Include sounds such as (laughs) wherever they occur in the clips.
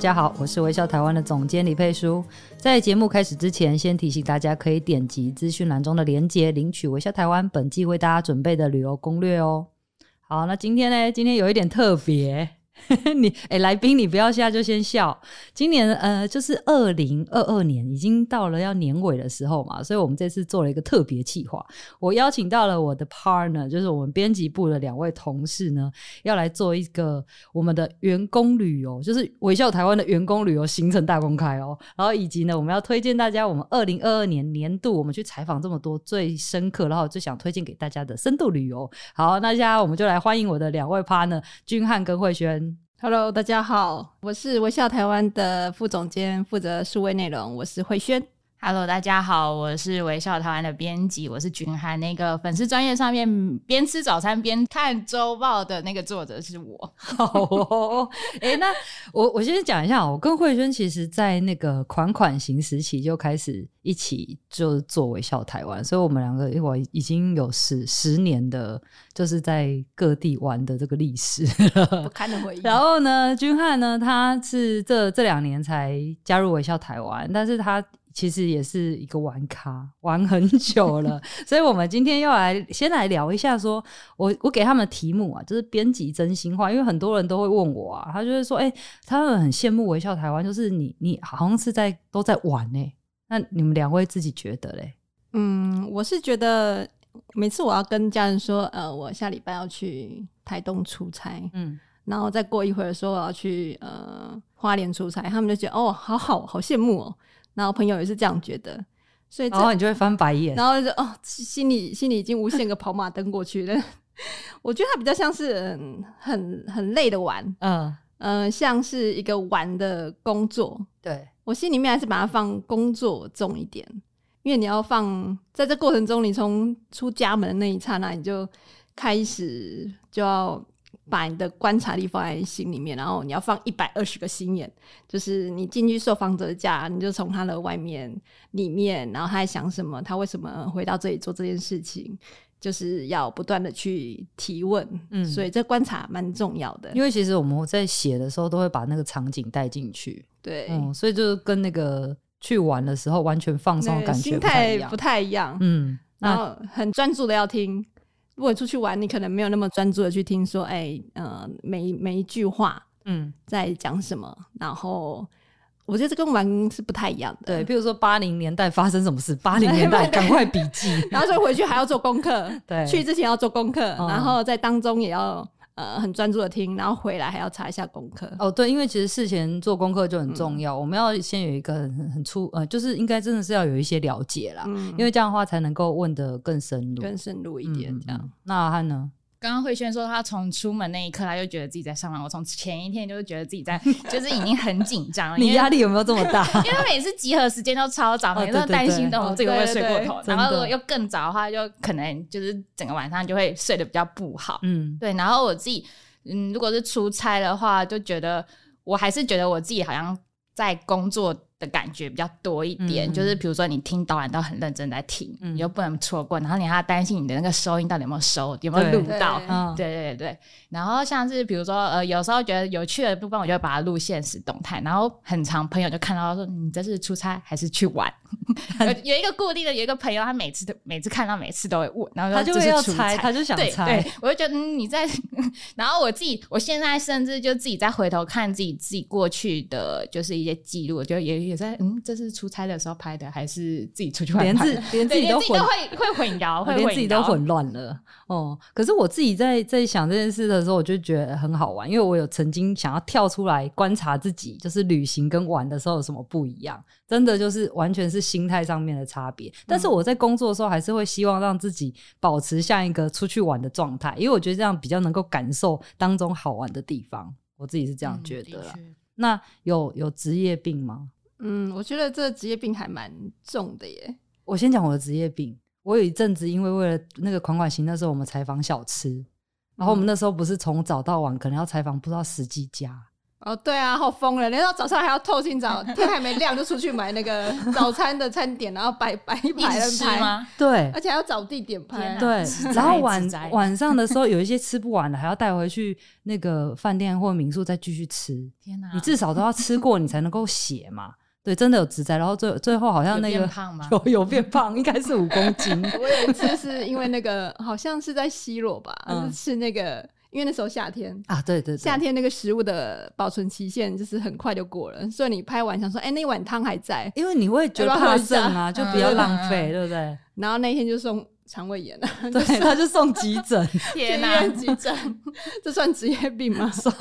大家好，我是微笑台湾的总监李佩书。在节目开始之前，先提醒大家可以点击资讯栏中的链接，领取微笑台湾本季为大家准备的旅游攻略哦。好，那今天呢？今天有一点特别。(laughs) 你哎、来宾，你不要现在就先笑。今年呃，就是二零二二年，已经到了要年尾的时候嘛，所以我们这次做了一个特别企划。我邀请到了我的 partner，就是我们编辑部的两位同事呢，要来做一个我们的员工旅游，就是微笑台湾的员工旅游行程大公开哦。然后以及呢，我们要推荐大家我们二零二二年年度我们去采访这么多最深刻，然后最想推荐给大家的深度旅游。好，那现在我们就来欢迎我的两位 partner，君翰跟慧萱。Hello，大家好，我是微笑台湾的副总监，负责数位内容，我是慧萱。Hello，大家好，我是微笑台湾的编辑，我是君翰。那个粉丝专业上面边吃早餐边看周报的那个作者是我。(laughs) 好哦，哎、欸，那我我先讲一下，我跟慧萱其实在那个款款行时期就开始一起就做微笑台湾，所以我们两个我已经有十十年的，就是在各地玩的这个历史，(laughs) 不堪的回忆。然后呢，君翰呢，他是这这两年才加入微笑台湾，但是他。其实也是一个玩咖，玩很久了，(laughs) 所以我们今天要来先来聊一下说，说我我给他们的题目啊，就是编辑真心话，因为很多人都会问我啊，他就会说，哎、欸，他们很羡慕微笑台湾，就是你你好像是在都在玩呢、欸，那你们两位自己觉得嘞？嗯，我是觉得每次我要跟家人说，呃，我下礼拜要去台东出差，嗯，然后再过一会儿说我要去呃花莲出差，他们就觉得哦，好好好羡慕哦。然后朋友也是这样觉得，所以然后你就会翻白眼，然后就哦，心里心里已经无限个跑马灯过去了。(laughs) 我觉得它比较像是很很很累的玩，嗯嗯、呃，像是一个玩的工作。对，我心里面还是把它放工作重一点，因为你要放在这过程中，你从出家门的那一刹那，你就开始就要。把你的观察力放在心里面，然后你要放一百二十个心眼，就是你进去受访者家，你就从他的外面、里面，然后他在想什么，他为什么回到这里做这件事情，就是要不断的去提问。嗯，所以这观察蛮重要的，因为其实我们在写的时候都会把那个场景带进去。对，嗯，所以就是跟那个去玩的时候完全放松的感觉心态不太一样。嗯，然后很专注的要听。如果出去玩，你可能没有那么专注的去听，说，哎、欸，呃，每每一句话，嗯，在讲什么。然后，我觉得这跟玩是不太一样的。对，比如说八零年代发生什么事，(laughs) 八零年代赶快笔记，(laughs) 然后就回去还要做功课。(laughs) 对，去之前要做功课，然后在当中也要。呃，很专注的听，然后回来还要查一下功课。哦，对，因为其实事前做功课就很重要，嗯、我们要先有一个很很粗，呃，就是应该真的是要有一些了解啦，嗯、因为这样的话才能够问得更深入，更深入一点这样。嗯、那汉呢？刚刚慧轩说，他从出门那一刻，他就觉得自己在上班。我从前一天就是觉得自己在，(laughs) 就是已经很紧张了。你压力有没有这么大？(laughs) 因为他每次集合时间都超早，每次都担心等我自己会不会睡过头。然后如果又更早的话，就可能就是整个晚上就会睡得比较不好。嗯，对。然后我自己，嗯，如果是出差的话，就觉得我还是觉得我自己好像在工作。的感觉比较多一点，嗯、就是比如说你听导演都很认真在听，嗯、你就不能错过，然后你还要担心你的那个收音到底有没有收，有没有录到，对对对对。然后像是比如说呃，有时候觉得有趣的部分，我就会把它录现实动态，然后很长朋友就看到说，你这是出差还是去玩？(laughs) 有一个固定的，有一个朋友，他每次都每次看到每次都会问，然后他就会要猜，他就想猜，我就觉得嗯你在，(laughs) 然后我自己我现在甚至就自己再回头看自己自己过去的就是一些记录，就也。也在嗯，这是出差的时候拍的，还是自己出去玩拍的？连自连自己都混会会混淆，会连自己都混乱了哦。可是我自己在在想这件事的时候，我就觉得很好玩，因为我有曾经想要跳出来观察自己，就是旅行跟玩的时候有什么不一样。真的就是完全是心态上面的差别。但是我在工作的时候，还是会希望让自己保持像一个出去玩的状态，因为我觉得这样比较能够感受当中好玩的地方。我自己是这样觉得啦。嗯那有有职业病吗？嗯，我觉得这个职业病还蛮重的耶。我先讲我的职业病。我有一阵子，因为为了那个款款行，那时候我们采访小吃，然后我们那时候不是从早到晚，可能要采访不知道十几家。哦，对啊，好疯了！连到早上还要透清早，天还没亮就出去买那个 (laughs) 早餐的餐点，然后摆摆一排人拍吗？对，而且还要找地点拍。对，然后晚晚上的时候有一些吃不完的，还要带回去那个饭店或民宿再继续吃。天哪！你至少都要吃过，你才能够写嘛。对，真的有职灾，然后最最后好像那个有胖吗？(laughs) 有有变胖，应该是五公斤。(laughs) 我有一次是因为那个好像是在西罗吧，嗯、是吃那个。因为那时候夏天啊，对对对，夏天那个食物的保存期限就是很快就过了，所以你拍完想说，哎、欸，那碗汤还在，因为你会觉得怕剩啊，就比较浪费，对不对？然后那天就送肠胃炎了，(laughs) 对，他就送急诊，天哪，急诊，这算职业病吗？算，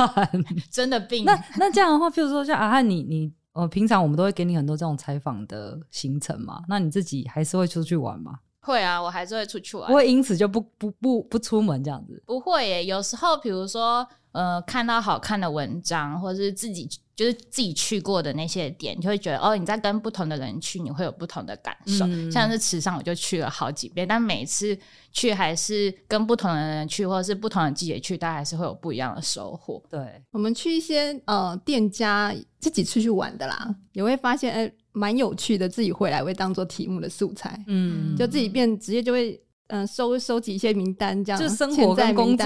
真的病。那那这样的话，譬如说像阿汉，你你呃，平常我们都会给你很多这种采访的行程嘛，那你自己还是会出去玩吗？会啊，我还是会出去玩，不会因此就不不不不出门这样子。不会耶，有时候比如说呃，看到好看的文章，或者是自己就是自己去过的那些点，就会觉得哦，你在跟不同的人去，你会有不同的感受。嗯、像是池上，我就去了好几遍，但每次去还是跟不同的人去，或者是不同的季节去，但还是会有不一样的收获。对，我们去一些呃店家自己出去玩的啦，也会发现哎。欸蛮有趣的，自己回来会当做题目的素材，嗯，就自己变直接就会，嗯、呃，收收集一些名单，这样，就生活跟工作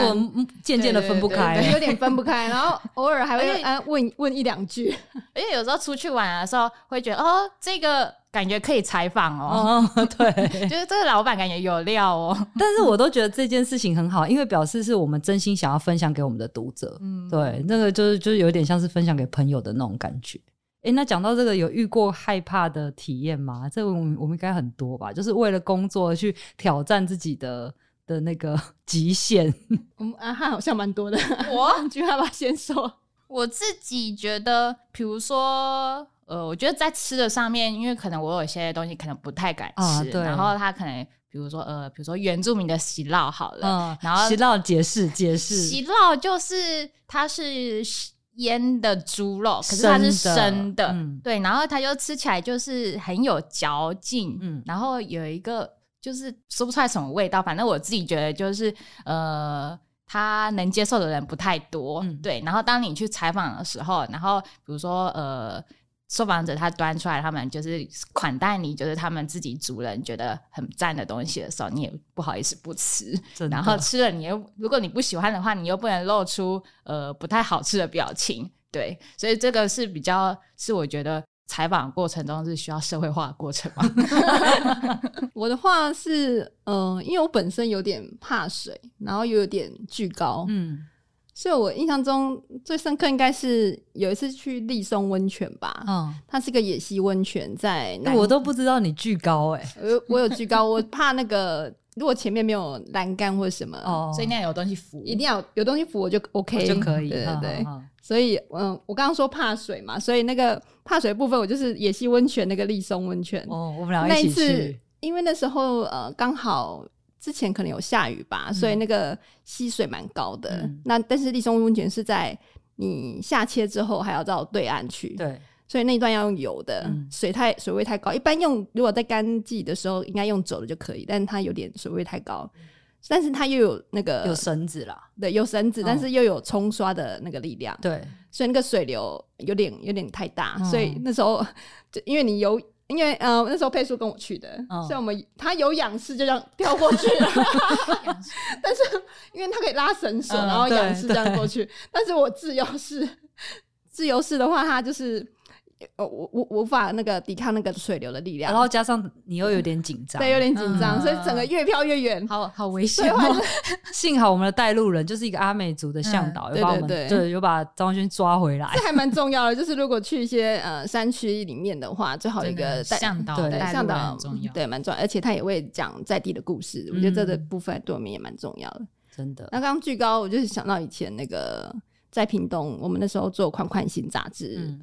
渐渐的分不开，有点分不开，然后偶尔还会啊问问一两句，(laughs) 而且有时候出去玩的时候会觉得，哦，这个感觉可以采访哦，哦，(laughs) 对，就是这个老板感觉有料哦，(laughs) 但是我都觉得这件事情很好，因为表示是我们真心想要分享给我们的读者，嗯，对，那个就是就是有点像是分享给朋友的那种感觉。哎，那讲到这个，有遇过害怕的体验吗？这个我们我们应该很多吧，就是为了工作去挑战自己的的那个 (laughs) 极限。(laughs) 我们阿翰好像蛮多的，我就要不要先说？(laughs) 我自己觉得，比如说，呃，我觉得在吃的上面，因为可能我有些东西可能不太敢吃，啊、对，然后他可能，比如说，呃，比如说原住民的喜酪好了，嗯、然后喜酪解释解释，喜酪就是它是。腌的猪肉，可是它是生的，嗯、对，然后它就吃起来就是很有嚼劲，嗯，然后有一个就是说不出来什么味道，反正我自己觉得就是呃，他能接受的人不太多，嗯、对。然后当你去采访的时候，然后比如说呃。受访者他端出来，他们就是款待你，就是他们自己族人觉得很赞的东西的时候，你也不好意思不吃。然后吃了，你又如果你不喜欢的话，你又不能露出呃不太好吃的表情。对，所以这个是比较是我觉得采访过程中是需要社会化的过程嘛。(laughs) 我的话是，嗯、呃，因为我本身有点怕水，然后又有点惧高，嗯。所以，我印象中最深刻应该是有一次去立松温泉吧。嗯，它是个野溪温泉，在那我都不知道你惧高哎、欸。我我有惧高，我怕那个如果前面没有栏杆或者什么，哦，所以那样有东西扶，一定要有东西扶我就 OK 就可以。对对对。所以，嗯，我刚刚说怕水嘛，所以那个怕水的部分，我就是野溪温泉那个立松温泉。哦，我们俩一起去。那一次，因为那时候呃刚好。之前可能有下雨吧，嗯、所以那个溪水蛮高的。嗯、那但是立松温泉是在你下切之后还要到对岸去，对，所以那一段要用游的，嗯、水太水位太高。一般用如果在干季的时候应该用走的就可以，但是它有点水位太高，但是它又有那个有绳子啦，对，有绳子，但是又有冲刷的那个力量，对，所以那个水流有点有点太大，嗯、所以那时候就因为你游。因为呃那时候佩叔跟我去的，哦、所以我们他有仰视就这样跳过去了，(laughs) 但是因为他可以拉绳索，嗯、然后仰视这样过去，但是我自由式，自由式的话，他就是。我我我无法那个抵抗那个水流的力量，然后加上你又有点紧张，对，有点紧张，所以整个越飘越远，好好危险。(laughs) 幸好我们的带路人就是一个阿美族的向导，有把我们对有把张轩抓回来，这还蛮重要的。就是如果去一些呃山区里面的话，最好一个向导，对向导很重要，对蛮重要，而且他也会讲在地的故事，我觉得这个部分对我们也蛮重要的，真的。那刚刚巨高，我就是想到以前那个在屏东，我们那时候做款款行杂志。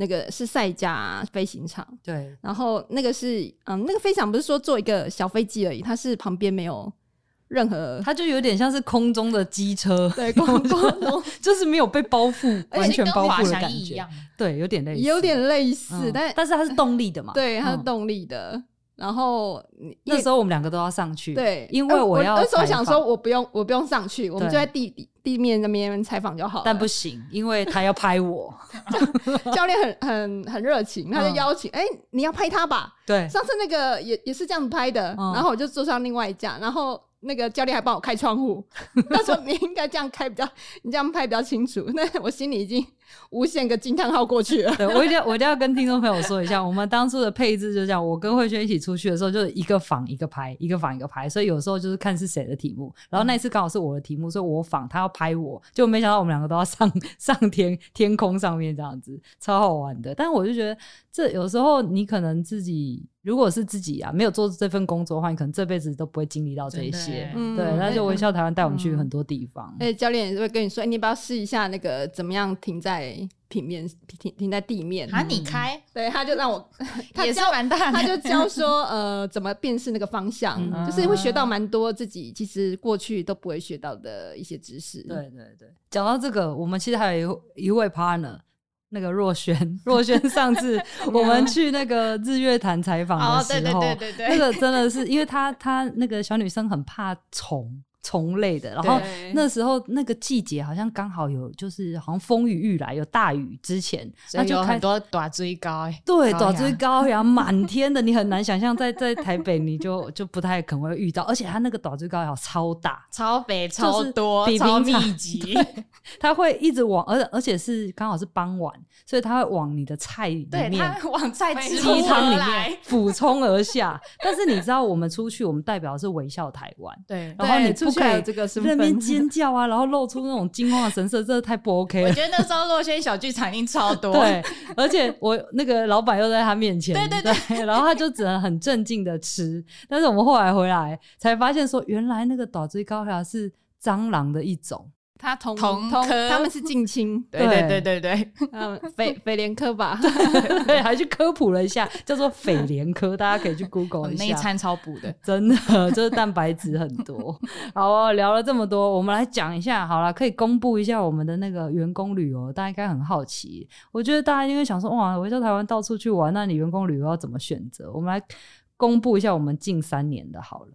那个是赛迦飞行场，对，然后那个是嗯，那个飞行场不是说坐一个小飞机而已，它是旁边没有任何，它就有点像是空中的机车，(laughs) 对，空中。(laughs) 就是没有被包覆，(laughs) 完全包覆的感觉，对，有点类似，有点类似，嗯、但但是它是动力的嘛，对，它是动力的。嗯然后那时候我们两个都要上去，对，因为我要。那时候想说，我不用，我不用上去，我们就在地底地面那边采访就好了。但不行，因为他要拍我。(laughs) 教练很很很热情，他就邀请，哎，你要拍他吧？对，上次那个也也是这样拍的，然后我就坐上另外一架，然后。那个教练还帮我开窗户，(laughs) 他说你应该这样开比较，你这样拍比较清楚。那我心里已经无限个惊叹号过去了。(laughs) 对，我一定要我一定要跟听众朋友说一下，我们当初的配置就这样。我跟慧萱一起出去的时候，就是一个仿一个拍，一个仿一个拍。所以有时候就是看是谁的题目。然后那一次刚好是我的题目，所以我仿，他要拍我，就没想到我们两个都要上上天天空上面这样子，超好玩的。但是我就觉得，这有时候你可能自己。如果是自己啊，没有做这份工作的话，你可能这辈子都不会经历到这一些。嗯、对，那就微笑台湾带我们去很多地方。哎、嗯，教练也会跟你说，欸、你要不要试一下那个怎么样停在平面，停停在地面？啊，你开？对，他就让我，(laughs) 他也是蛮大的，他就教说，呃，怎么辨识那个方向，嗯、就是会学到蛮多自己其实过去都不会学到的一些知识。对对对，讲到这个，我们其实还有一一位 partner。那个若轩，(laughs) 若轩上次 (laughs) 我们去那个日月潭采访的时候，那个真的是因为他他那个小女生很怕虫。虫类的，然后那时候那个季节好像刚好有，就是好像风雨欲来，有大雨之前，那就很多短锥高，对，短锥高呀，满天的，你很难想象在在台北你就 (laughs) 就不太可能会遇到，而且它那个短锥高超大，超肥超多，超密集，(laughs) 它会一直往，而而且是刚好是傍晚，所以它会往你的菜里面，往菜鸡汤里面俯冲而下。(laughs) 但是你知道，我们出去，我们代表的是微笑台湾，对，然后你出。不可以这个在那边尖叫啊，然后露出那种惊慌的神色，真的太不 OK 了。我觉得那时候洛轩小剧场一定超多。对，而且我那个老板又在他面前，对对对，对，然后他就只能很镇静的吃。但是我们后来回来才发现，说原来那个大水高粱是蟑螂的一种。他同同科，他们是近亲，对对对对对，(laughs) 嗯，匪匪廉科吧，(laughs) 对，还去科普了一下，叫做匪廉科，(laughs) 大家可以去 Google 一下，那一餐超补的，真的就是蛋白质很多。好哦，聊了这么多，我们来讲一下，好了，可以公布一下我们的那个员工旅游，大家应该很好奇。我觉得大家应该想说，哇，我在台湾到处去玩，那你员工旅游要怎么选择？我们来公布一下我们近三年的，好了，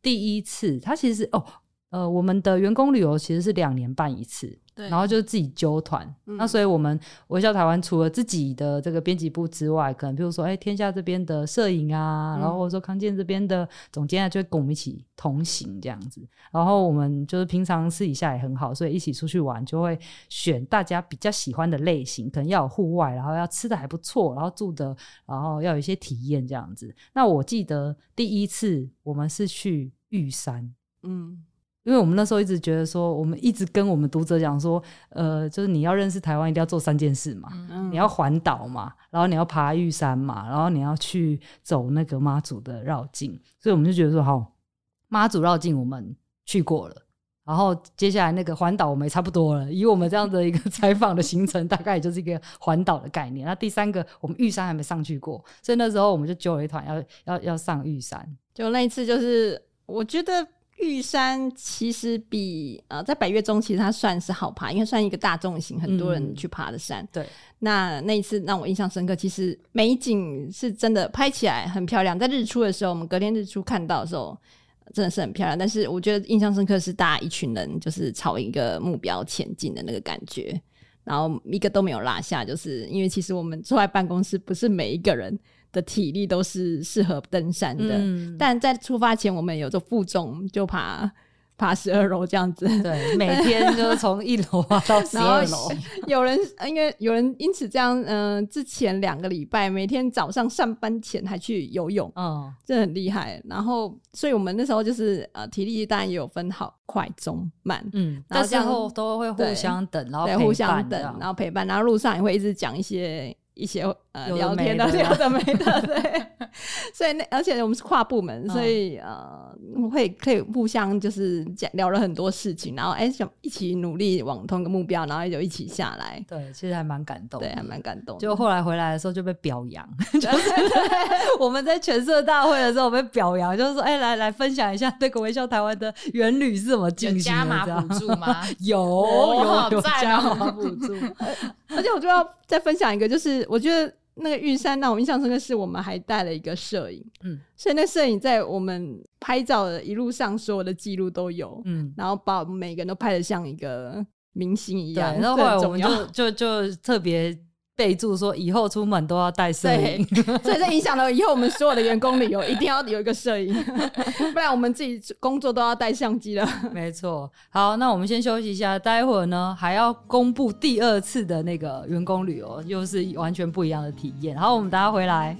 第一次，他其实哦。呃，我们的员工旅游其实是两年半一次，对，然后就是自己揪团。嗯、那所以我们微笑台湾除了自己的这个编辑部之外，可能比如说，哎，天下这边的摄影啊，嗯、然后或者说康健这边的总监啊，就会跟我们一起同行这样子。然后我们就是平常私底下也很好，所以一起出去玩就会选大家比较喜欢的类型，可能要有户外，然后要吃的还不错，然后住的，然后要有一些体验这样子。那我记得第一次我们是去玉山，嗯。因为我们那时候一直觉得说，我们一直跟我们读者讲说，呃，就是你要认识台湾，一定要做三件事嘛，嗯、你要环岛嘛，然后你要爬玉山嘛，然后你要去走那个妈祖的绕境，所以我们就觉得说，好，妈祖绕境我们去过了，然后接下来那个环岛我们也差不多了，以我们这样的一个 (laughs) 采访的行程，大概也就是一个环岛的概念。那第三个，我们玉山还没上去过，所以那时候我们就揪了一团要要要上玉山，就那一次就是我觉得。玉山其实比呃，在百岳中其实它算是好爬，因为算一个大众型，很多人去爬的山。嗯、对，那那一次让我印象深刻，其实美景是真的拍起来很漂亮。在日出的时候，我们隔天日出看到的时候，真的是很漂亮。但是我觉得印象深刻是大家一群人就是朝一个目标前进的那个感觉，然后一个都没有落下，就是因为其实我们坐在办公室不是每一个人。的体力都是适合登山的，嗯、但在出发前，我们有做负重，就爬爬十二楼这样子。对，每天就是从一楼爬到十二楼。(laughs) 有人因为有人因此这样，嗯、呃，之前两个礼拜每天早上上班前还去游泳，嗯，这很厉害。然后，所以我们那时候就是呃，体力当然也有分好快中慢，嗯，然后都会互相等，然后互相等，然后陪伴，然后路上也会一直讲一些。一些呃聊天的聊的没的，对。(laughs) 所以那而且我们是跨部门，所以呃会可以互相就是讲聊了很多事情，然后哎想一起努力往同一个目标，然后就一起下来。对，其实还蛮感动，对，还蛮感动。就后来回来的时候就被表扬，(laughs) 就是 (laughs) 我们在全社大会的时候被表扬，就是说哎来来分享一下这个微笑台湾的原旅是怎么进行的？加码补助吗？有有有加码补助，而且我就要再分享一个，就是我觉得。那个玉山，让我印象深刻是我们还带了一个摄影，嗯，所以那摄影在我们拍照的一路上，所有的记录都有，嗯，然后把每个人都拍的像一个明星一样，然后后来我们就就就特别。备注说以后出门都要带摄影，(laughs) 所以这影响了以后我们所有的员工旅游一定要有一个摄影，(laughs) 不然我们自己工作都要带相机了。没错，好，那我们先休息一下，待会儿呢还要公布第二次的那个员工旅游，又是完全不一样的体验。好，我们等下回来。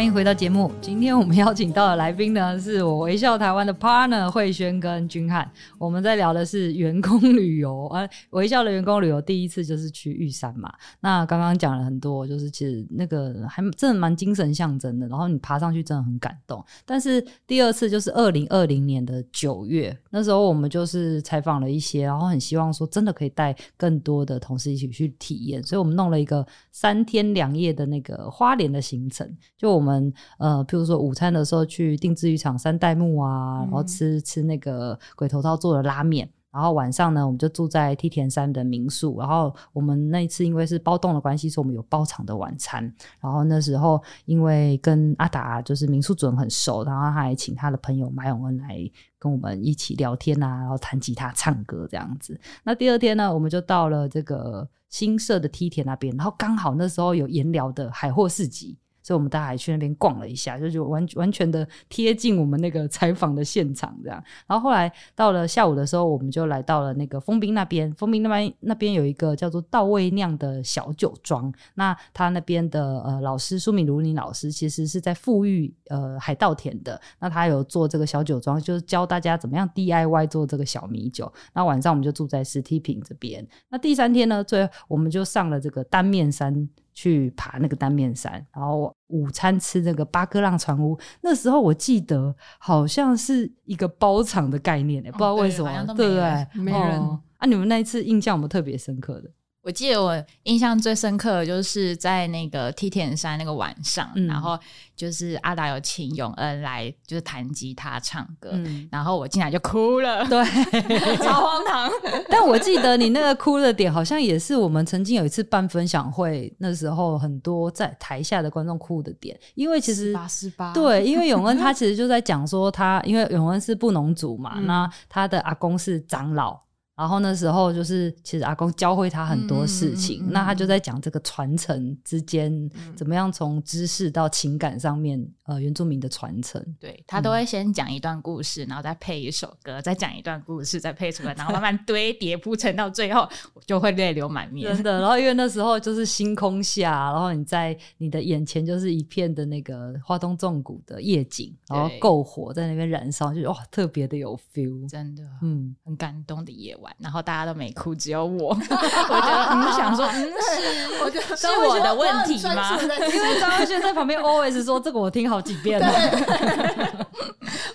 欢迎回到节目。今天我们邀请到的来宾呢，是我微笑台湾的 partner 慧轩跟君汉。我们在聊的是员工旅游啊，(laughs) 微笑的员工旅游第一次就是去玉山嘛。那刚刚讲了很多，就是其实那个还真的蛮精神象征的。然后你爬上去真的很感动。但是第二次就是二零二零年的九月，那时候我们就是采访了一些，然后很希望说真的可以带更多的同事一起去体验，所以我们弄了一个三天两夜的那个花莲的行程，就我们。我们呃，譬如说午餐的时候去定制渔场三代目啊，然后吃吃那个鬼头刀做的拉面，然后晚上呢，我们就住在梯田山的民宿。然后我们那一次因为是包栋的关系，所以我们有包场的晚餐。然后那时候因为跟阿达就是民宿主人很熟，然后他还请他的朋友马永恩来跟我们一起聊天啊，然后弹吉他、唱歌这样子。那第二天呢，我们就到了这个新社的梯田那边，然后刚好那时候有盐寮的海货市集。所以我们大家还去那边逛了一下，就就完完全的贴近我们那个 (laughs) 采访的现场这样。然后后来到了下午的时候，我们就来到了那个丰滨那边。丰滨那边那边有一个叫做稻味酿的小酒庄。那他那边的呃老师苏敏如林老师，其实是在富裕呃海稻田的。那他有做这个小酒庄，就是教大家怎么样 DIY 做这个小米酒。那晚上我们就住在石梯坪这边。那第三天呢，最后我们就上了这个单面山。去爬那个单面山，然后午餐吃那个八哥浪船屋。那时候我记得好像是一个包场的概念，欸，不知道为什么，哦、对不对？没人、哦、啊！你们那一次印象有没有特别深刻的？我记得我印象最深刻的就是在那个梯田山那个晚上，嗯、然后就是阿达有请永恩来，就是弹吉他唱歌，嗯、然后我进来就哭了，对，(laughs) 超荒唐。(laughs) 但我记得你那个哭的点，好像也是我们曾经有一次办分享会，那时候很多在台下的观众哭的点，因为其实八十八，对，因为永恩他其实就在讲说他，因为永恩是布农族嘛，(laughs) 嗯、那他的阿公是长老。然后那时候就是，其实阿公教会他很多事情，嗯嗯嗯、那他就在讲这个传承之间怎么样从知识到情感上面，呃，原住民的传承。对，他都会先讲一段故事，然后再配一首歌，再讲一段故事，再配出来，然后慢慢堆叠铺陈到最后，(laughs) 就会泪流满面。真的，(laughs) 然后因为那时候就是星空下，然后你在你的眼前就是一片的那个花东纵谷的夜景，然后篝火在那边燃烧，就哇，特别的有 feel，真的，嗯，很感动的夜晚。然后大家都没哭，只有我。(laughs) 我觉得你们想说，嗯，是，我觉得是我的问题吗？因为张文轩在旁边 always 说这个我听好几遍了。(laughs)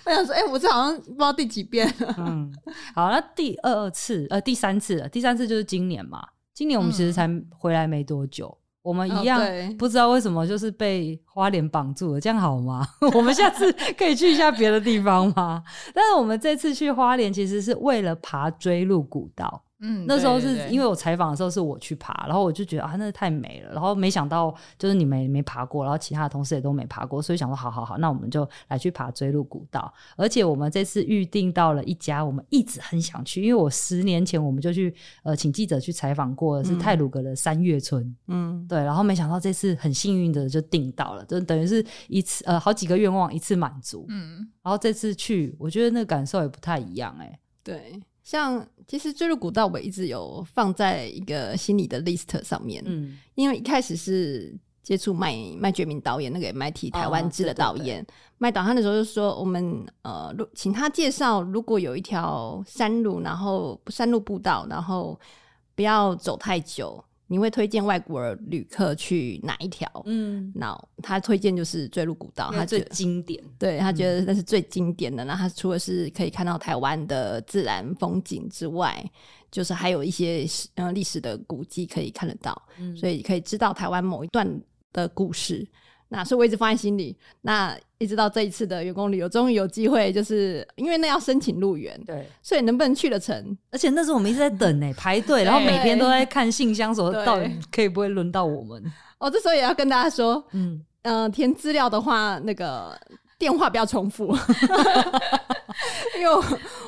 我想说，哎，我这好像不知道第几遍了。嗯，好，那第二次，呃，第三次了，第三次就是今年嘛。今年我们其实才回来没多久。我们一样不知道为什么就是被花莲绑住了，这样好吗？(laughs) 我们下次可以去一下别的地方吗？但是我们这次去花莲其实是为了爬追鹿古道。嗯，那时候是因为我采访的时候是我去爬，然后我就觉得啊，那太美了。然后没想到就是你们也没爬过，然后其他的同事也都没爬过，所以想说好好好，那我们就来去爬追鹿古道。而且我们这次预定到了一家我们一直很想去，因为我十年前我们就去呃请记者去采访过的是泰鲁格的三月村，嗯，对。然后没想到这次很幸运的就订到了，就等于是一次呃好几个愿望一次满足，嗯。然后这次去，我觉得那个感受也不太一样，欸，哎，对。像其实坠入古道，我一直有放在一个心里的 list 上面。嗯，因为一开始是接触麦麦觉明导演那个 MIT 台湾制的导演麦导，他的时候就说我们呃，请他介绍，如果有一条山路，然后山路步道，然后不要走太久。你会推荐外国旅客去哪一条？嗯，那他推荐就是坠入古道，他最经典，对，他觉得那是最经典的。那他除了是可以看到台湾的自然风景之外，就是还有一些嗯历史的古迹可以看得到，嗯，所以可以知道台湾某一段的故事。那所以我一直放在心里。那一直到这一次的员工旅游，终于有机会，就是因为那要申请入园，对，所以能不能去得成？而且那时候我们一直在等呢、欸，排队，然后每天都在 (laughs) 看信箱，说到底可以不会轮到我们。(laughs) 哦，这时候也要跟大家说，嗯呃，填资料的话，那个电话不要重复，(laughs) 因为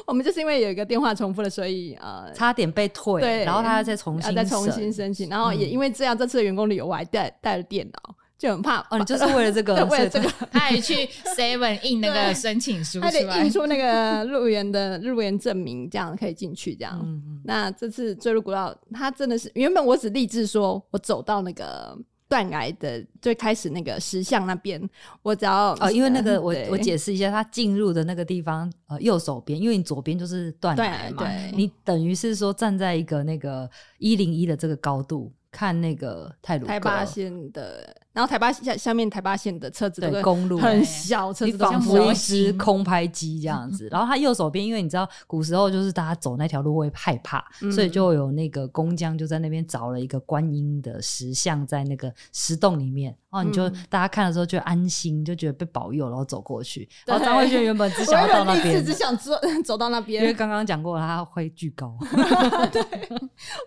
我们就是因为有一个电话重复了，所以呃，差点被退，对，然后他要再重新再重新申请，然后也因为这样，这次的员工旅游我还带带了电脑。就很怕哦，你就是为了这个，(laughs) 为了这个，他还去 Seven (laughs) 印那个申请书，他得印出那个入园的入园证明，这样可以进去。这样，嗯嗯，那这次坠入古道，他真的是原本我只立志说，我走到那个断崖的最开始那个石像那边，我只要哦，因为那个我我解释一下，他进入的那个地方呃右手边，因为你左边就是断崖嘛，对，你等于是说站在一个那个一零一的这个高度看那个泰鲁阁台八仙的。然后台八下下面台八线的车子对公路很小，车子仿佛一只空拍机这样子。然后他右手边，因为你知道古时候就是大家走那条路会害怕，嗯、所以就有那个工匠就在那边找了一个观音的石像在那个石洞里面。然后你就、嗯、大家看的时候就安心，就觉得被保佑，然后走过去。然后张慧娟原本只想要到那边，只想走 (laughs) 走到那边，因为刚刚讲过了他会巨高。(laughs) 对，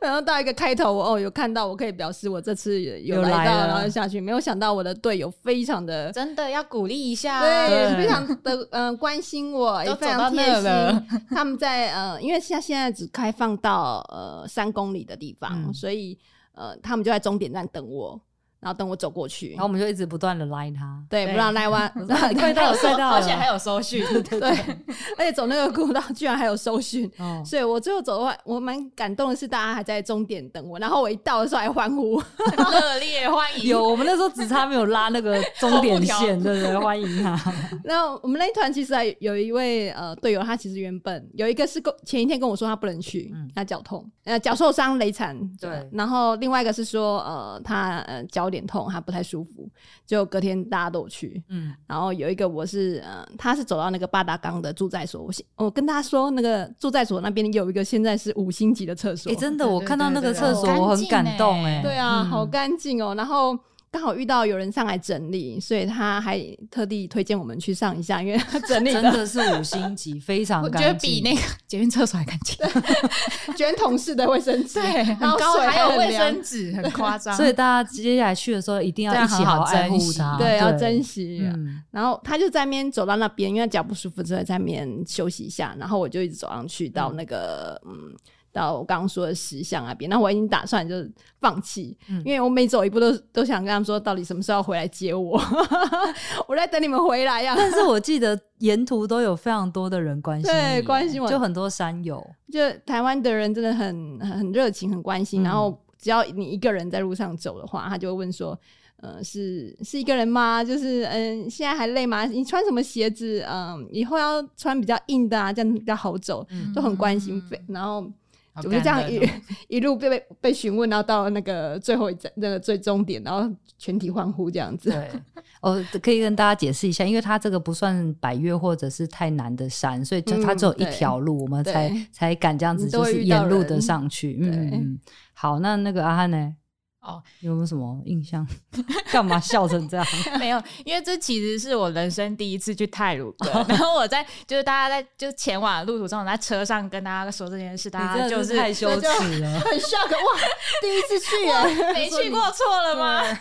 然后到一个开头哦，有看到我可以表示我这次有来到，然后下去没有。想到我的队友非常的真的要鼓励一下，对，非常的嗯、呃、关心我，也非常贴心。他们在呃，因为现现在只开放到呃三公里的地方，嗯、所以呃他们就在终点站等我。然后等我走过去，然后我们就一直不断的拉他，对，不让拉弯，快到隧道，(laughs) 而且还有收讯，对，而且走那个古道居然还有收讯，(laughs) 所以我最后走的话，我蛮感动的是大家还在终点等我，然后我一到的时候还欢呼，热烈欢迎。有，我们那时候只差没有拉那个终点线，(laughs) 对不对？欢迎他。那我们那一团其实还有一位呃队友，他其实原本有一个是跟前一天跟我说他不能去，他脚痛，呃脚受伤累残，对。然后另外一个是说呃他呃脚。点痛，他不太舒服，就隔天大家都有去，嗯，然后有一个我是，呃，他是走到那个八达岗的住宅所，我我跟他说，那个住宅所那边有一个现在是五星级的厕所，哎、欸，真的，我看到那个厕所我很感动、欸，哎，对啊，好干净哦，然后。刚好遇到有人上来整理，所以他还特地推荐我们去上一下，因为他整理的真的是五星级，非常干净，我觉得比那个捷运厕所还干净，卷筒式的卫生纸，对，然后高还有卫生纸，很夸张。所以大家接下来去的时候一定要一起好好爱护它，对，要珍惜。嗯、然后他就在那边走到那边，因为脚不舒服，之后在那边休息一下。然后我就一直走上去到那个嗯。嗯到我刚刚说的石像那边，那我已经打算就是放弃，嗯、因为我每走一步都都想跟他们说，到底什么时候回来接我？(laughs) 我在等你们回来呀。但是我记得沿途都有非常多的人关心，对，关心我，就很多山友，就台湾的人真的很很热情，很关心。嗯、然后只要你一个人在路上走的话，他就会问说：“呃，是是一个人吗？就是嗯、呃，现在还累吗？你穿什么鞋子？嗯、呃，以后要穿比较硬的啊，这样比较好走。嗯”都很关心，嗯、然后。我就这样一 (laughs) 一路被被被询问，然后到那个最后一站，那个最终点，然后全体欢呼这样子。对，哦，可以跟大家解释一下，因为它这个不算百越或者是太难的山，所以就它只有一条路，嗯、我们才才敢这样子，就是沿路的上去。嗯嗯，好，那那个阿汉呢？哦，有没有什么印象？(laughs) 干嘛笑成这样？(laughs) 没有，因为这其实是我人生第一次去泰鲁阁。(laughs) 然后我在就是大家在就前往的路途中，我在车上跟大家说这件事，大家就是太羞耻了，很 shock 哇！第一次去啊，没去过错了吗？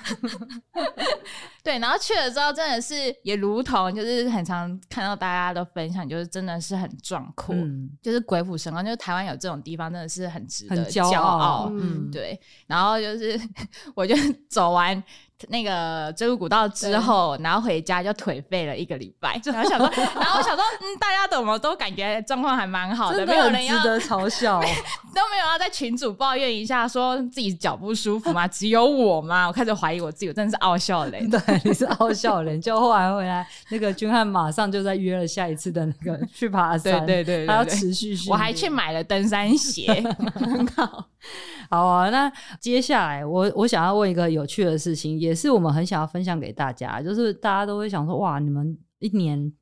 对，然后去了之后，真的是也如同就是很常看到大家的分享，就是真的是很壮阔，嗯、就是鬼斧神工，就是台湾有这种地方，真的是很值得骄傲。嗯，对。然后就是 (laughs) 我就走完那个追入古道之后，然后回家就颓废了一个礼拜，(laughs) 然后想说，(laughs) 然后我想说，嗯，大家怎么都感觉状况还蛮好的，没有人要值得嘲笑，(laughs) 都没有要在群主抱怨一下，说自己脚不舒服吗？只有我吗？我开始怀疑我自己，我真的是傲笑脸。对，你是傲笑脸。就后来回来，那个君汉马上就在约了下一次的那个去爬山，对对对，还要持续续。我还去买了登山鞋，很好。(laughs) 好啊，那接下来我我想要问一个有趣的事情，也是我们很想要分享给大家，就是大家都会想说，哇，你们一年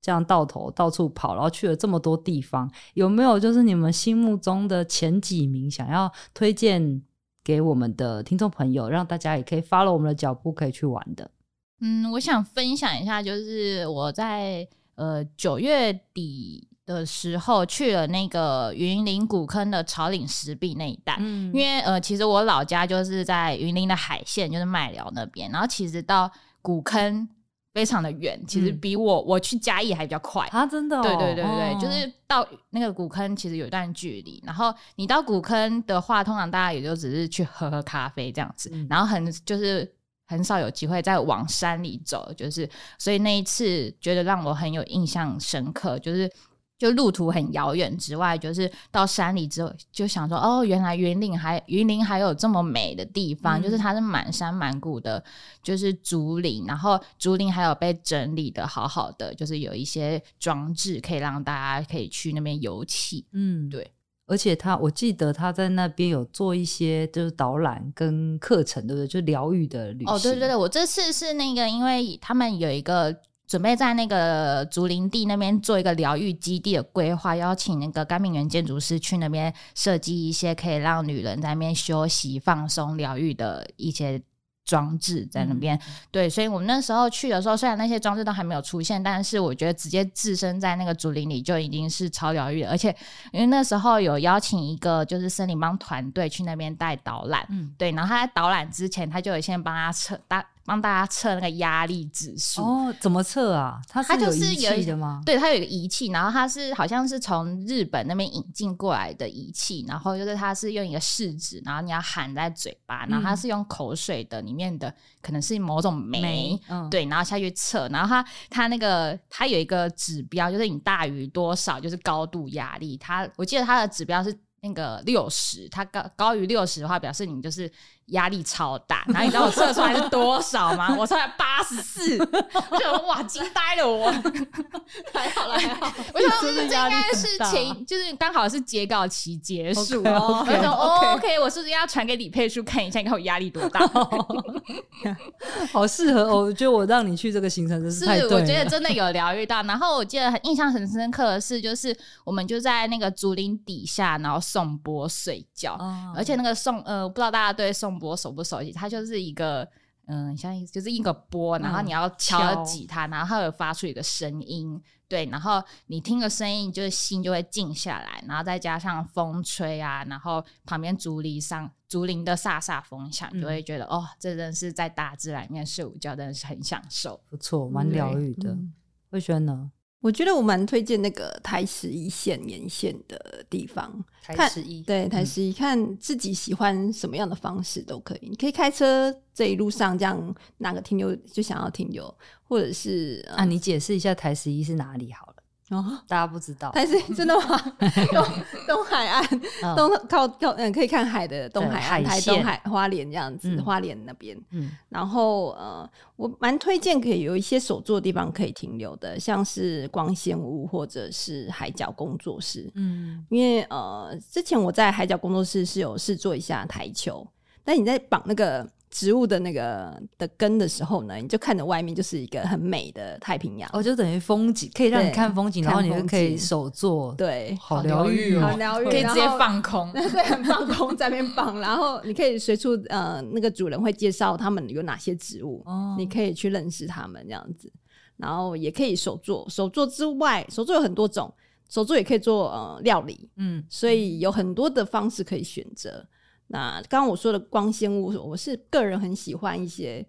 这样到头到处跑，然后去了这么多地方，有没有就是你们心目中的前几名想要推荐给我们的听众朋友，让大家也可以 follow 我们的脚步，可以去玩的？嗯，我想分享一下，就是我在呃九月底。的时候去了那个云林古坑的草岭石壁那一带，嗯，因为呃，其实我老家就是在云林的海线，就是麦寮那边，然后其实到古坑非常的远，其实比我我去嘉义还比较快。啊，真的，哦，对对对对，哦，就是到那个古坑其实有一段距离，然后你到古坑的话，通常大家也就只是去喝喝咖啡这样子，嗯，然后很就是很少有机会再往山里走，就是所以那一次觉得让我很有印象深刻，就是。就路途很遥远之外，就是到山里之后，就想说哦，原来云林还云林还有这么美的地方，嗯、就是它是满山满谷的，就是竹林，然后竹林还有被整理的好好的，就是有一些装置可以让大家可以去那边游憩。嗯，对，而且他我记得他在那边有做一些就是导览跟课程，对不对？就疗愈的旅行。哦，对对对，我这次是那个，因为他们有一个。准备在那个竹林地那边做一个疗愈基地的规划，邀请那个甘明园建筑师去那边设计一些可以让女人在那边休息、放松、疗愈的一些装置在那边。嗯、对，所以我们那时候去的时候，虽然那些装置都还没有出现，但是我觉得直接置身在那个竹林里就已经是超疗愈的。而且因为那时候有邀请一个就是森林帮团队去那边带导览，嗯，对，然后他在导览之前，他就有先帮他测大。帮大家测那个压力指数哦，怎么测啊？它就是有仪器的吗？对，它有一个仪器，然后它是好像是从日本那边引进过来的仪器，然后就是它是用一个试纸，然后你要含在嘴巴，然后它是用口水的里面的可能是某种酶，酶嗯、对，然后下去测，然后它它那个它有一个指标，就是你大于多少就是高度压力，它我记得它的指标是那个六十，它高高于六十的话，表示你就是。压力超大，(laughs) 然后你知道我测出来是多少吗？(laughs) 我测出来八十四，(laughs) 我就哇，惊呆了我，还好了还好，我想说这应该是前就是刚好是截稿期结束哦，我说 OK，我是不是要传给李佩书看一下，你看我压力多大？好适合哦，我觉得我让你去这个行程真是太对了，我觉得真的有疗愈到。然后我记得很印象很深刻的是，就是我们就在那个竹林底下，然后颂钵睡觉，而且那个颂呃，不知道大家对颂。钵熟不熟悉？它就是一个，嗯，像就是一个波，然后你要敲击它，嗯、然后它会发出一个声音，对，然后你听个声音，就是心就会静下来，然后再加上风吹啊，然后旁边竹林上竹林的飒飒风响，嗯、就会觉得哦，这真的是在大自然里面睡午觉，真的是很享受，不错，蛮疗愈的。慧萱、嗯、呢？我觉得我蛮推荐那个台十一线沿线的地方，台十一对台十一，看自己喜欢什么样的方式都可以。你可以开车这一路上这样哪个停留就想要停留，或者是啊，你解释一下台十一是哪里好了。哦，大家不知道，但是真的吗？(laughs) 东东海岸，东靠靠嗯，可以看海的东海岸，台东海花莲这样子，花莲那边。嗯，然后呃，我蛮推荐可以有一些手作的地方可以停留的，像是光线屋或者是海角工作室。嗯，因为呃，之前我在海角工作室是有试做一下台球，但你在绑那个。植物的那个的根的时候呢，你就看着外面就是一个很美的太平洋，哦，就等于风景，可以让你看风景，然后你就可以手做，对，好疗愈，好疗愈，可以直接放空，(laughs) 对，很放空在那边放，然后你可以随处呃，那个主人会介绍他们有哪些植物，哦，你可以去认识他们这样子，然后也可以手做，手做之外，手做有很多种，手做也可以做呃料理，嗯，所以有很多的方式可以选择。那刚刚我说的光纤屋，我是个人很喜欢一些，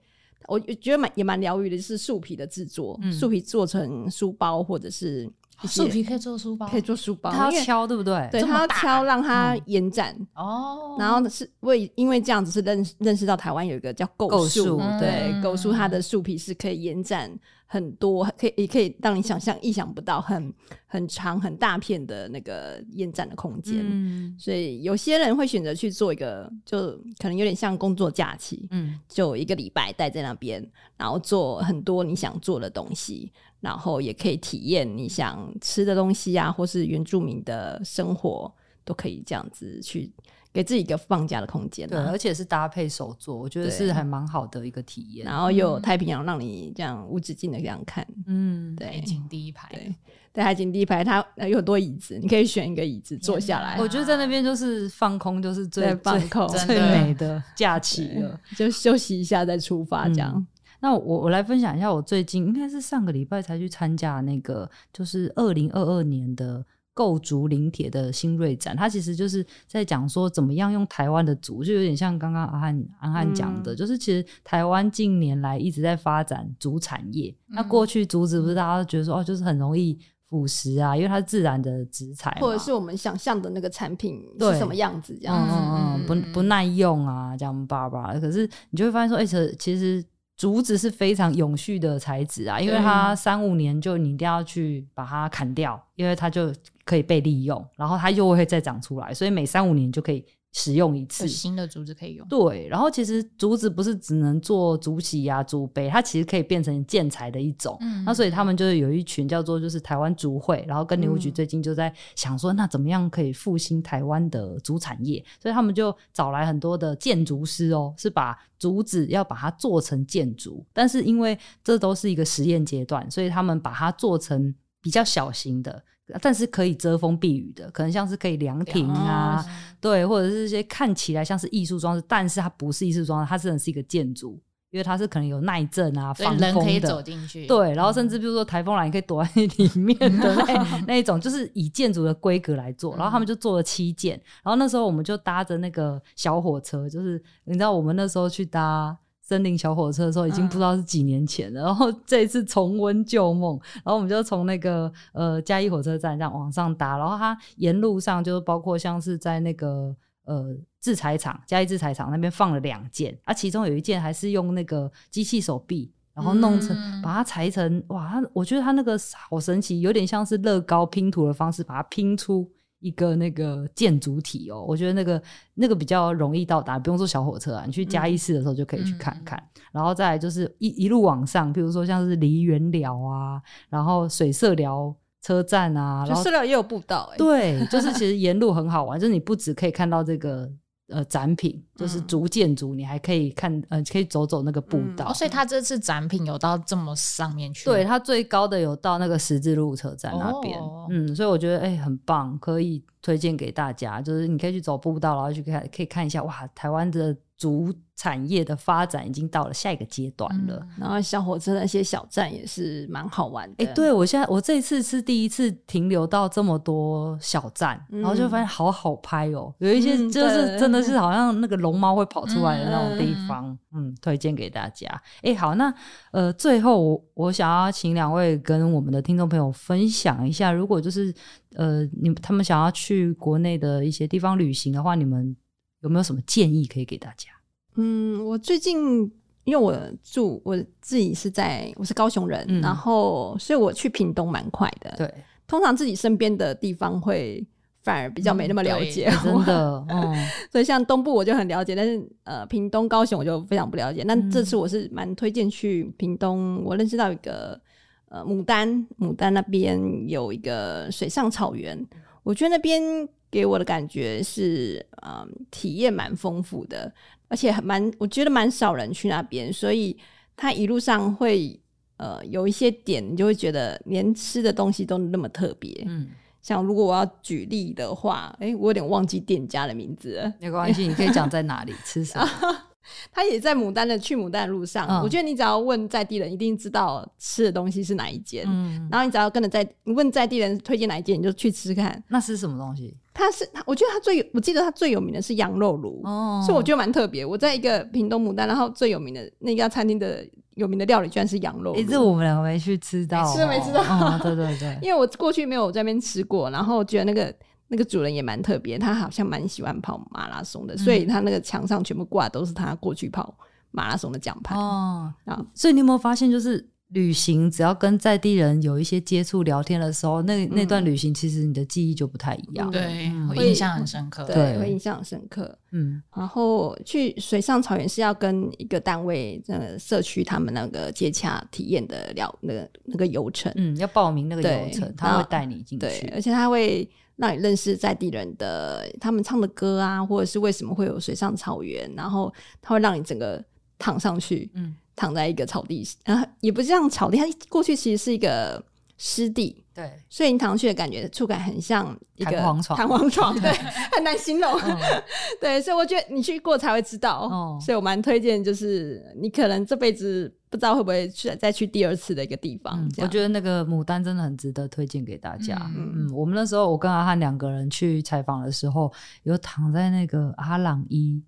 我觉得蛮也蛮疗愈的，就是树皮的制作，嗯、树皮做成书包或者是树皮可以做书包，可以做书包。它要敲，对不对？对，它要敲，让它延展。哦。然后是为因为这样子是认认识到台湾有一个叫构树，对，构树它的树皮是可以延展很多，可以也可以让你想象意想不到，很很长很大片的那个延展的空间。嗯。所以有些人会选择去做一个，就可能有点像工作假期，嗯，就一个礼拜待在那边，然后做很多你想做的东西。然后也可以体验你想吃的东西啊，或是原住民的生活，都可以这样子去给自己一个放假的空间。对，而且是搭配手作，我觉得是还蛮好的一个体验。然后又有太平洋让你这样无止境的这样看。嗯，对，海景第一排，对，在海景第一排，它有很多椅子，你可以选一个椅子坐下来。我觉得在那边就是放空，就是最放空、最美的假期了，就休息一下再出发这样。那我我来分享一下，我最近应该是上个礼拜才去参加那个，就是二零二二年的构竹林铁的新锐展。它其实就是在讲说，怎么样用台湾的竹，就有点像刚刚阿汉阿汉讲的，嗯、就是其实台湾近年来一直在发展竹产业。嗯、那过去竹子不是大家都觉得说哦，就是很容易腐蚀啊，因为它是自然的植材，或者是我们想象的那个产品是什么样子这样子，嗯嗯，不不耐用啊，这样叭叭。可是你就会发现说，哎、欸，其实。竹子是非常永续的材质啊，因为它三五年就你一定要去把它砍掉，因为它就可以被利用，然后它又会再长出来，所以每三五年就可以。使用一次新的竹子可以用，对。然后其实竹子不是只能做竹席呀、竹杯，它其实可以变成建材的一种。嗯，那所以他们就是有一群叫做就是台湾竹会，然后跟林务局最近就在想说，那怎么样可以复兴台湾的竹产业？所以他们就找来很多的建筑师哦，是把竹子要把它做成建筑，但是因为这都是一个实验阶段，所以他们把它做成比较小型的。但是可以遮风避雨的，可能像是可以凉亭啊，哦、对，或者是一些看起来像是艺术装置，但是它不是艺术装置，它真的是一个建筑，因为它是可能有耐震啊，防风的，人可以走进去，对，然后甚至比如说台风来，你可以躲在里面的那 (laughs) 那一种，就是以建筑的规格来做，然后他们就做了七件，然后那时候我们就搭着那个小火车，就是你知道我们那时候去搭。森林小火车的时候，已经不知道是几年前了。嗯、(laughs) 然后这一次重温旧梦，然后我们就从那个呃嘉义火车站这样往上搭，然后它沿路上就是包括像是在那个呃制材厂嘉义制材厂那边放了两件，啊，其中有一件还是用那个机器手臂，然后弄成、嗯、把它裁成哇，它我觉得它那个好神奇，有点像是乐高拼图的方式把它拼出。一个那个建筑体哦，我觉得那个那个比较容易到达，不用坐小火车啊，你去嘉义市的时候就可以去看看。嗯、然后再来就是一一路往上，比如说像是梨园寮啊，然后水社寮车站啊，然后社寮也有步道哎、欸，对，就是其实沿路很好玩，就是你不只可以看到这个。呃，展品就是逐建筑，嗯、你还可以看，呃，可以走走那个步道。所以它这次展品有到这么上面去？对，它最高的有到那个十字路车站那边。哦、嗯，所以我觉得哎、欸，很棒，可以推荐给大家。就是你可以去走步道，然后去看，可以看一下哇，台湾的。竹产业的发展已经到了下一个阶段了，嗯、然后小火车那些小站也是蛮好玩的。哎、欸，对我现在我这一次是第一次停留到这么多小站，嗯、然后就发现好好拍哦，有一些就是真的是好像那个龙猫会跑出来的那种地方，嗯，嗯，推荐给大家。哎、欸，好，那呃，最后我我想要请两位跟我们的听众朋友分享一下，如果就是呃，你他们想要去国内的一些地方旅行的话，你们。有没有什么建议可以给大家？嗯，我最近因为我住我自己是在我是高雄人，嗯、然后所以我去屏东蛮快的。对，通常自己身边的地方会反而比较没那么了解，嗯、真的。嗯，(laughs) 所以像东部我就很了解，但是呃，屏东、高雄我就非常不了解。那这次我是蛮推荐去屏东，我认识到一个呃牡丹，牡丹那边有一个水上草原，我觉得那边。给我的感觉是，嗯，体验蛮丰富的，而且蛮，我觉得蛮少人去那边，所以它一路上会，呃，有一些点，你就会觉得连吃的东西都那么特别。嗯，像如果我要举例的话，哎、欸，我有点忘记店家的名字了。没关系，你可以讲在哪里吃什么。(laughs) 他也在牡丹的去牡丹的路上，嗯、我觉得你只要问在地人，一定知道吃的东西是哪一间。嗯，然后你只要跟着在你问在地人推荐哪一间，你就去吃看。那是什么东西？它是，我觉得它最有，我记得它最有名的是羊肉炉，哦，所以我觉得蛮特别。我在一个屏东牡丹，然后最有名的那家餐厅的有名的料理居然是羊肉炉。哎，这我们两个没去吃到，吃没吃到？哦，对对对，(laughs) 因为我过去没有在那边吃过，然后觉得那个那个主人也蛮特别，他好像蛮喜欢跑马拉松的，嗯、所以他那个墙上全部挂都是他过去跑马拉松的奖牌哦。啊，所以你有没有发现就是？旅行只要跟在地人有一些接触、聊天的时候，那那段旅行其实你的记忆就不太一样。对，会印象很深刻。对，会印象很深刻。嗯，然后去水上草原是要跟一个单位，呃，社区他们那个接洽体验的聊那个那个游程。嗯，要报名那个游程，他会带你进去。对，而且他会让你认识在地人的他们唱的歌啊，或者是为什么会有水上草原，然后他会让你整个躺上去。嗯。躺在一个草地，然后也不是像草地，它过去其实是一个湿地，对，所以你躺上去的感觉触感很像一个弹簧床，弹簧床，(laughs) 对，很难形容，嗯、(laughs) 对，所以我觉得你去过才会知道，哦、所以我蛮推荐，就是你可能这辈子不知道会不会去再去第二次的一个地方。嗯、我觉得那个牡丹真的很值得推荐给大家。嗯，嗯，我们那时候我跟阿汉两个人去采访的时候，有躺在那个阿朗伊。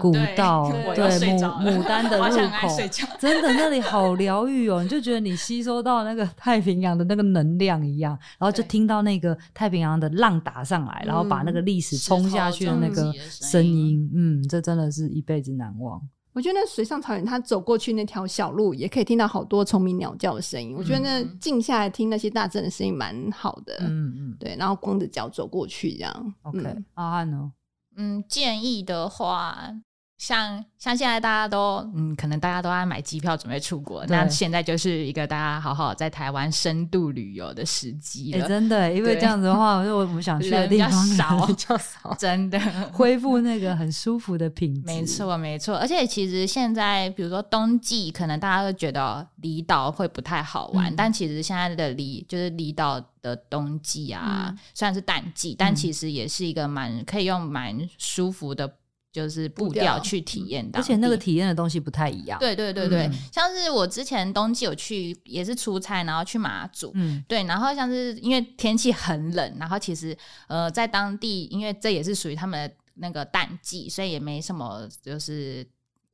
古道 (laughs) 对牡牡丹的 (laughs) 入口，真的那里 (laughs) 好疗愈哦！你就觉得你吸收到那个太平洋的那个能量一样，然后就听到那个太平洋的浪打上来，然后把那个历史冲下去的那个声音，嗯，这真的是一辈子难忘。我觉得那水上草原，它走过去那条小路，也可以听到好多虫鸣鸟叫的声音。我觉得那静下来听那些大自然的声音蛮好的，嗯嗯，对。然后光着脚走过去这样，OK。阿汉呢？嗯，建议的话，像像现在大家都嗯，可能大家都在买机票准备出国，那现在就是一个大家好好在台湾深度旅游的时机了。欸、真的，因为这样子的话，我我们想去的地方少，(laughs) 比较少，(laughs) 真的 (laughs) 恢复那个很舒服的品质。没错，没错。而且其实现在，比如说冬季，可能大家都觉得离岛会不太好玩，嗯、但其实现在的离就是离岛的冬季啊，嗯、虽然是淡季，但其实也是一个蛮可以用蛮舒服的。就是步调去体验到，而且那个体验的东西不太一样。对对对对，嗯、像是我之前冬季有去，也是出差，然后去马祖，嗯，对，然后像是因为天气很冷，然后其实呃在当地，因为这也是属于他们的那个淡季，所以也没什么就是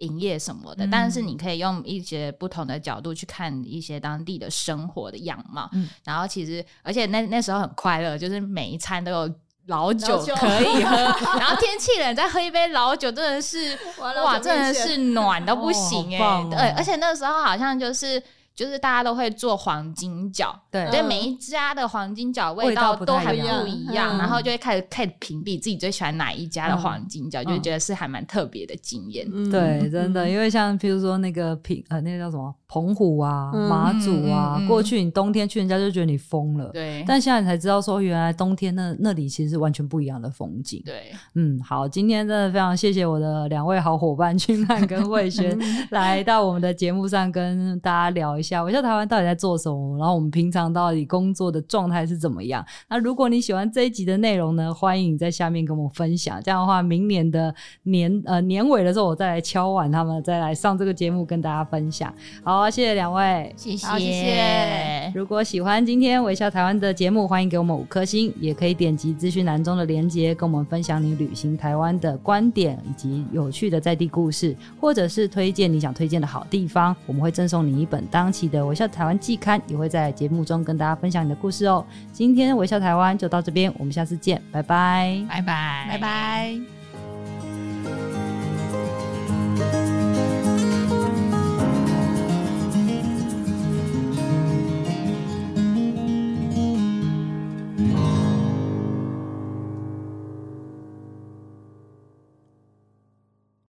营业什么的。嗯、但是你可以用一些不同的角度去看一些当地的生活的样貌，嗯，然后其实而且那那时候很快乐，就是每一餐都有。老酒可以喝，(laughs) 然后天气冷再喝一杯老酒，真的是哇，真的是暖到不行哎、欸！对、哦，而且那个时候好像就是。就是大家都会做黄金饺，对，对，每一家的黄金饺味道都还不一样，然后就会开始开始评比自己最喜欢哪一家的黄金饺，就觉得是还蛮特别的经验。对，真的，因为像譬如说那个平呃那个叫什么澎湖啊、马祖啊，过去你冬天去人家就觉得你疯了，对，但现在你才知道说原来冬天那那里其实是完全不一样的风景。对，嗯，好，今天真的非常谢谢我的两位好伙伴 (laughs) 君汉跟 (laughs) 慧轩 (laughs) 来到我们的节目上跟大家聊一下。微笑台湾到底在做什么？然后我们平常到底工作的状态是怎么样？那如果你喜欢这一集的内容呢，欢迎你在下面跟我们分享。这样的话，明年的年呃年尾的时候，我再来敲碗他们，再来上这个节目跟大家分享。好，谢谢两位，谢谢谢谢。如果喜欢今天微笑台湾的节目，欢迎给我们五颗星，也可以点击资讯栏中的连接，跟我们分享你旅行台湾的观点以及有趣的在地故事，或者是推荐你想推荐的好地方，我们会赠送你一本当期的微笑台湾季刊，也会在节目中跟大家分享你的故事哦。今天微笑台湾就到这边，我们下次见，拜拜，拜拜，拜拜。